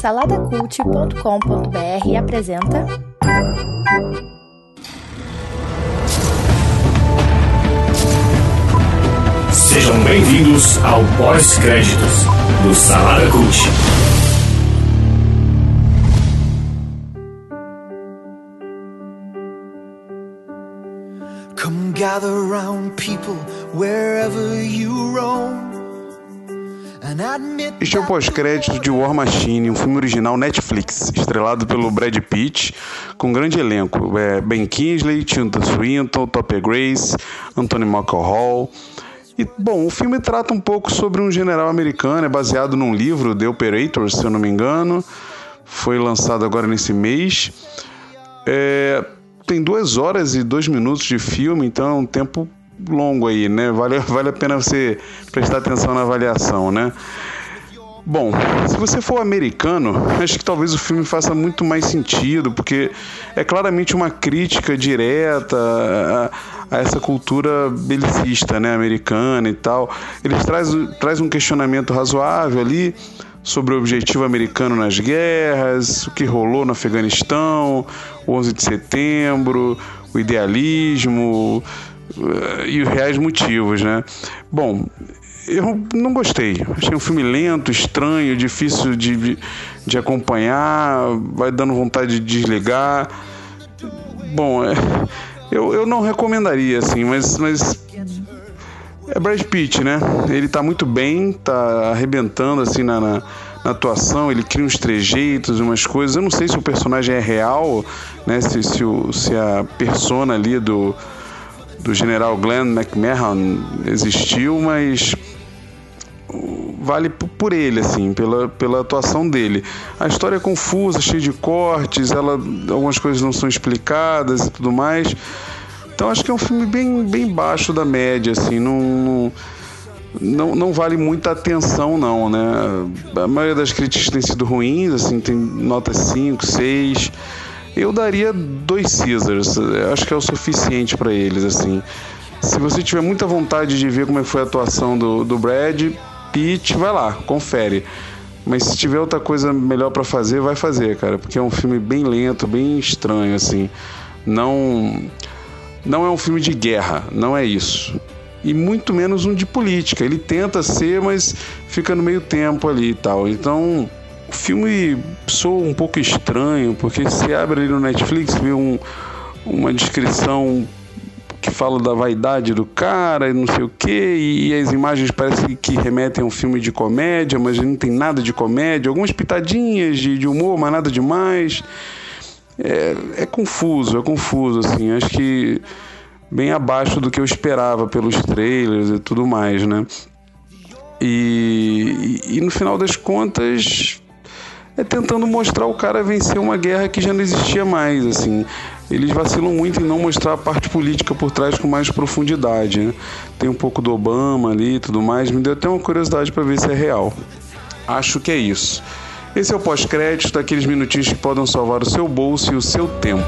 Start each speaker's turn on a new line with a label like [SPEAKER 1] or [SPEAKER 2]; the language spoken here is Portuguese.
[SPEAKER 1] Saladacult.com.br apresenta.
[SPEAKER 2] Sejam bem-vindos ao pós-créditos do Salada Cult.
[SPEAKER 3] Come gather round people wherever you roam.
[SPEAKER 4] Este é o pós-crédito de War Machine, um filme original Netflix, estrelado pelo Brad Pitt, com um grande elenco. É, ben Kingsley, Tilda Swinton, Topper Grace, Anthony Michael Hall. E, bom, o filme trata um pouco sobre um general americano, é baseado num livro, The Operator, se eu não me engano. Foi lançado agora nesse mês. É, tem duas horas e dois minutos de filme, então é um tempo longo aí, né? Vale, vale a pena você prestar atenção na avaliação, né? Bom, se você for americano, acho que talvez o filme faça muito mais sentido, porque é claramente uma crítica direta a, a essa cultura belicista, né, americana e tal. Eles traz, traz um questionamento razoável ali sobre o objetivo americano nas guerras, o que rolou no Afeganistão, o 11 de setembro, o idealismo e os reais motivos, né? Bom, eu não gostei. Achei um filme lento, estranho, difícil de, de acompanhar, vai dando vontade de desligar. Bom, é, eu, eu não recomendaria, assim, mas, mas é Brad Pitt, né? Ele tá muito bem, tá arrebentando assim na, na, na, atuação, ele cria uns trejeitos, umas coisas. Eu não sei se o personagem é real, né? Se, se, se a persona ali do, do general Glenn McMahon existiu, mas vale por ele, assim, pela, pela atuação dele. A história é confusa, cheia de cortes, ela, algumas coisas não são explicadas e tudo mais. Então acho que é um filme bem, bem baixo da média, assim, não, não, não vale muita atenção não, né? A maioria das críticas tem sido ruins, assim, tem nota 5, 6. Eu daria dois Caesars, acho que é o suficiente para eles, assim. Se você tiver muita vontade de ver como é foi a atuação do, do Brad Pitt, vai lá, confere. Mas se tiver outra coisa melhor para fazer, vai fazer, cara, porque é um filme bem lento, bem estranho, assim. Não não é um filme de guerra, não é isso. E muito menos um de política. Ele tenta ser, mas fica no meio tempo ali e tal. Então, o filme soa um pouco estranho, porque se abre ali no Netflix, vê um, uma descrição que fala da vaidade do cara e não sei o que, e as imagens parecem que remetem a um filme de comédia, mas não tem nada de comédia, algumas pitadinhas de, de humor, mas nada demais é, é confuso, é confuso, assim. Acho que bem abaixo do que eu esperava pelos trailers e tudo mais, né? E, e, e, no final das contas é tentando mostrar o cara vencer uma guerra que já não existia mais, assim. Eles vacilam muito em não mostrar a parte política por trás com mais profundidade, né? Tem um pouco do Obama ali e tudo mais, me deu até uma curiosidade para ver se é real. Acho que é isso. Esse é o pós-crédito daqueles minutinhos que podem salvar o seu bolso e o seu tempo.